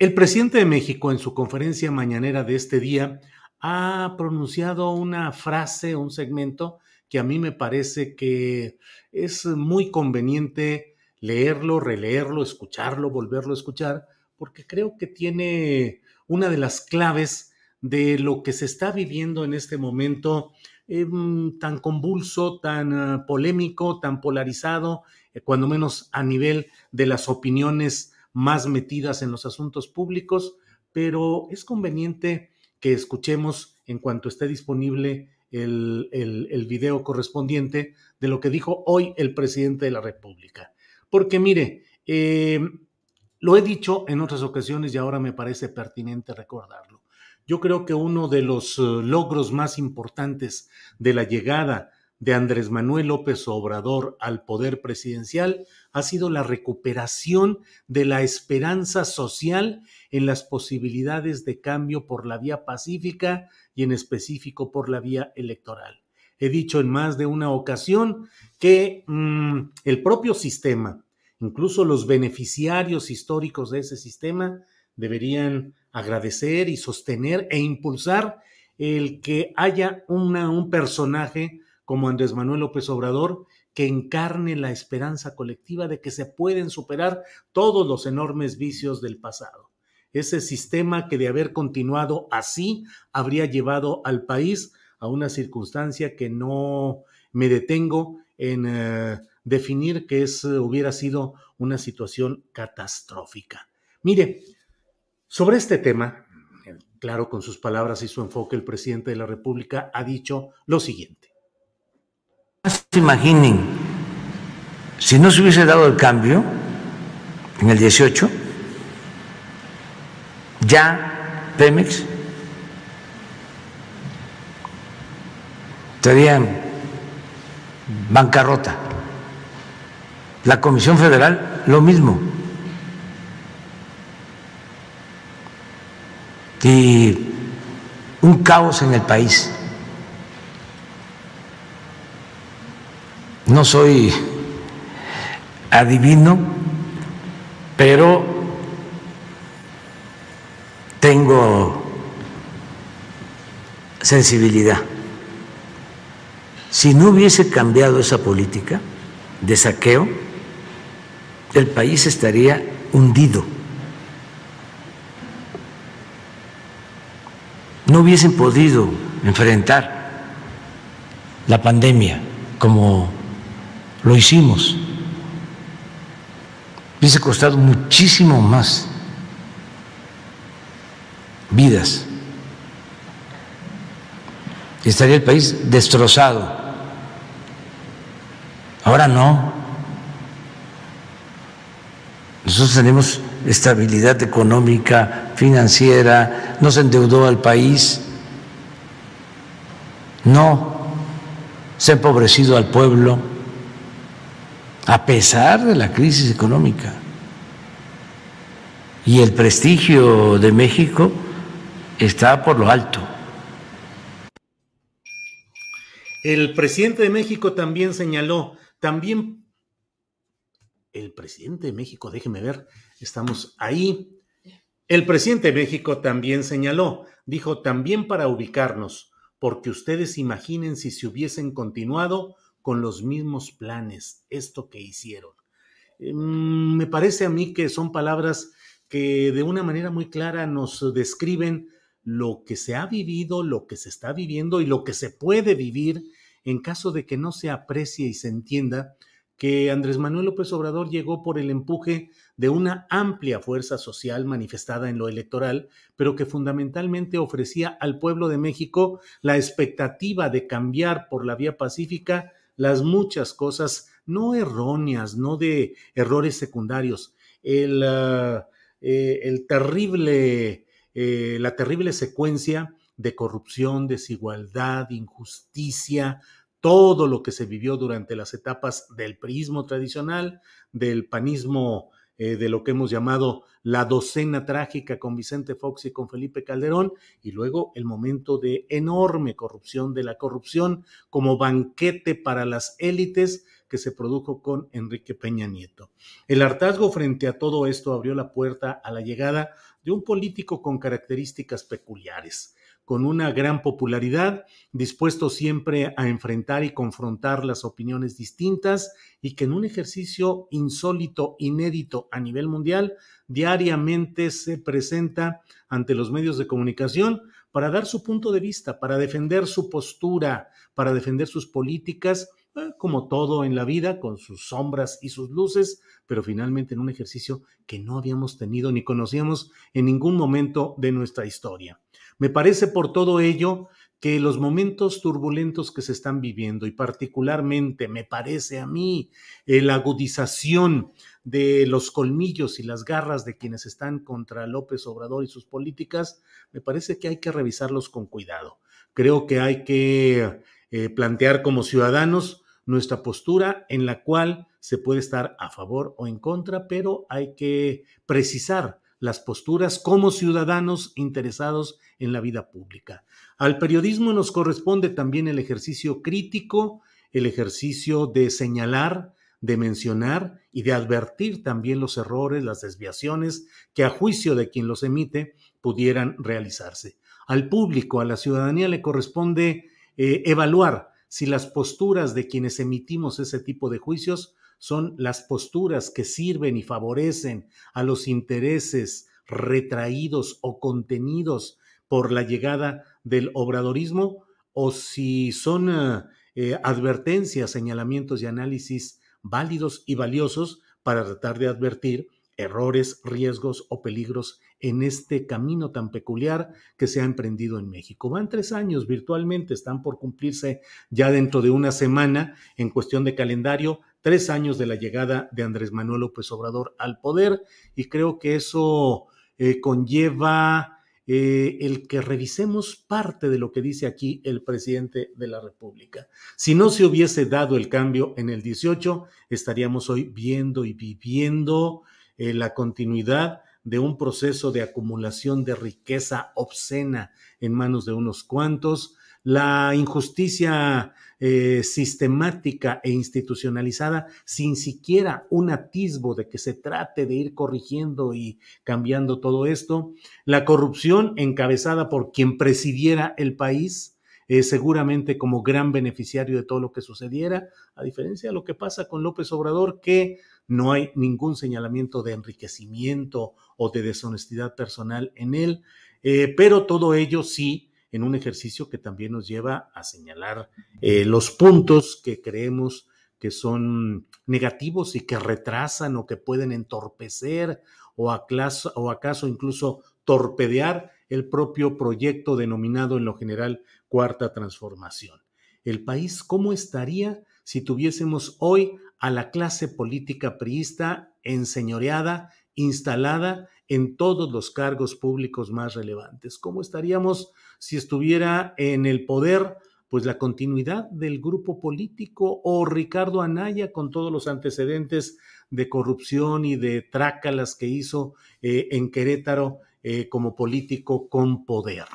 El presidente de México en su conferencia mañanera de este día ha pronunciado una frase, un segmento que a mí me parece que es muy conveniente leerlo, releerlo, escucharlo, volverlo a escuchar, porque creo que tiene una de las claves de lo que se está viviendo en este momento eh, tan convulso, tan uh, polémico, tan polarizado, eh, cuando menos a nivel de las opiniones más metidas en los asuntos públicos, pero es conveniente que escuchemos en cuanto esté disponible el, el, video correspondiente de lo que dijo hoy el presidente de la República. Porque mire, eh, lo he dicho en otras ocasiones y ahora me parece pertinente recordarlo. Yo creo que uno de los uh, logros más importantes de la llegada de Andrés Manuel López Obrador al poder presidencial ha sido la recuperación de la esperanza social en las posibilidades de cambio por la vía pacífica y en específico por la vía electoral. He dicho en más de una ocasión que mmm, el propio sistema, incluso los beneficiarios históricos de ese sistema, deberían agradecer y sostener e impulsar el que haya un personaje como Andrés Manuel López Obrador, que encarne la esperanza colectiva de que se pueden superar todos los enormes vicios del pasado. Ese sistema que de haber continuado así habría llevado al país a una circunstancia que no me detengo en eh, definir que es, hubiera sido una situación catastrófica. Mire, sobre este tema, claro, con sus palabras y su enfoque, el presidente de la República ha dicho lo siguiente. Se imaginen, si no se hubiese dado el cambio en el 18, ya Pemex estaría en bancarrota. La Comisión Federal, lo mismo. Y un caos en el país. No soy adivino, pero tengo sensibilidad. Si no hubiese cambiado esa política de saqueo, el país estaría hundido. No hubiesen podido enfrentar la pandemia como lo hicimos. Hubiese costado muchísimo más vidas. Estaría el país destrozado. Ahora no. Nosotros tenemos estabilidad económica, financiera, no se endeudó al país, no se ha empobrecido al pueblo a pesar de la crisis económica. Y el prestigio de México está por lo alto. El presidente de México también señaló, también el presidente de México, déjeme ver, estamos ahí. El presidente de México también señaló, dijo también para ubicarnos, porque ustedes imaginen si se hubiesen continuado con los mismos planes, esto que hicieron. Mm, me parece a mí que son palabras que de una manera muy clara nos describen lo que se ha vivido, lo que se está viviendo y lo que se puede vivir en caso de que no se aprecie y se entienda que Andrés Manuel López Obrador llegó por el empuje de una amplia fuerza social manifestada en lo electoral, pero que fundamentalmente ofrecía al pueblo de México la expectativa de cambiar por la vía pacífica las muchas cosas no erróneas, no de errores secundarios, el, ah, eh, el terrible, eh, la terrible secuencia de corrupción, desigualdad, injusticia, todo lo que se vivió durante las etapas del prismo tradicional, del panismo eh, de lo que hemos llamado la docena trágica con Vicente Fox y con Felipe Calderón, y luego el momento de enorme corrupción, de la corrupción como banquete para las élites que se produjo con Enrique Peña Nieto. El hartazgo frente a todo esto abrió la puerta a la llegada de un político con características peculiares con una gran popularidad, dispuesto siempre a enfrentar y confrontar las opiniones distintas y que en un ejercicio insólito, inédito a nivel mundial, diariamente se presenta ante los medios de comunicación para dar su punto de vista, para defender su postura, para defender sus políticas, como todo en la vida, con sus sombras y sus luces, pero finalmente en un ejercicio que no habíamos tenido ni conocíamos en ningún momento de nuestra historia. Me parece por todo ello que los momentos turbulentos que se están viviendo y particularmente me parece a mí la agudización de los colmillos y las garras de quienes están contra López Obrador y sus políticas, me parece que hay que revisarlos con cuidado. Creo que hay que eh, plantear como ciudadanos nuestra postura en la cual se puede estar a favor o en contra, pero hay que precisar las posturas como ciudadanos interesados en la vida pública. Al periodismo nos corresponde también el ejercicio crítico, el ejercicio de señalar, de mencionar y de advertir también los errores, las desviaciones que a juicio de quien los emite pudieran realizarse. Al público, a la ciudadanía le corresponde eh, evaluar si las posturas de quienes emitimos ese tipo de juicios son las posturas que sirven y favorecen a los intereses retraídos o contenidos por la llegada del obradorismo o si son eh, eh, advertencias, señalamientos y análisis válidos y valiosos para tratar de advertir errores, riesgos o peligros en este camino tan peculiar que se ha emprendido en México. Van tres años virtualmente, están por cumplirse ya dentro de una semana en cuestión de calendario, tres años de la llegada de Andrés Manuel López Obrador al poder y creo que eso eh, conlleva eh, el que revisemos parte de lo que dice aquí el presidente de la República. Si no se hubiese dado el cambio en el 18, estaríamos hoy viendo y viviendo eh, la continuidad de un proceso de acumulación de riqueza obscena en manos de unos cuantos, la injusticia eh, sistemática e institucionalizada sin siquiera un atisbo de que se trate de ir corrigiendo y cambiando todo esto, la corrupción encabezada por quien presidiera el país, eh, seguramente como gran beneficiario de todo lo que sucediera, a diferencia de lo que pasa con López Obrador, que no hay ningún señalamiento de enriquecimiento o de deshonestidad personal en él, eh, pero todo ello sí en un ejercicio que también nos lleva a señalar eh, los puntos que creemos que son negativos y que retrasan o que pueden entorpecer o o acaso incluso torpedear el propio proyecto denominado en lo general Cuarta Transformación. El país, ¿cómo estaría si tuviésemos hoy a la clase política priista enseñoreada, instalada en todos los cargos públicos más relevantes? ¿Cómo estaríamos si estuviera en el poder, pues la continuidad del grupo político o Ricardo Anaya con todos los antecedentes de corrupción y de trácalas que hizo eh, en Querétaro eh, como político con poder.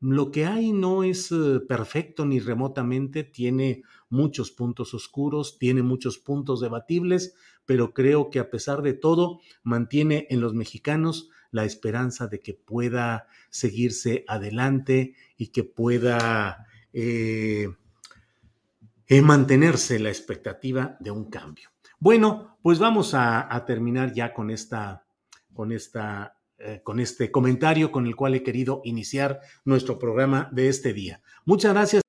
Lo que hay no es eh, perfecto ni remotamente, tiene muchos puntos oscuros, tiene muchos puntos debatibles, pero creo que a pesar de todo mantiene en los mexicanos la esperanza de que pueda seguirse adelante y que pueda eh, eh, mantenerse la expectativa de un cambio. Bueno, pues vamos a, a terminar ya con esta, con esta eh, con este comentario con el cual he querido iniciar nuestro programa de este día. Muchas gracias.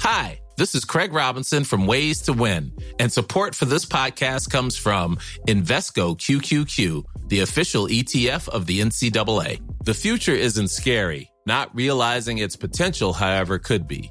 Hi, this is Craig Robinson from Ways to Win, and support for this podcast comes from Invesco QQQ, the official ETF of the NCAA. The future isn't scary. Not realizing its potential, however, could be.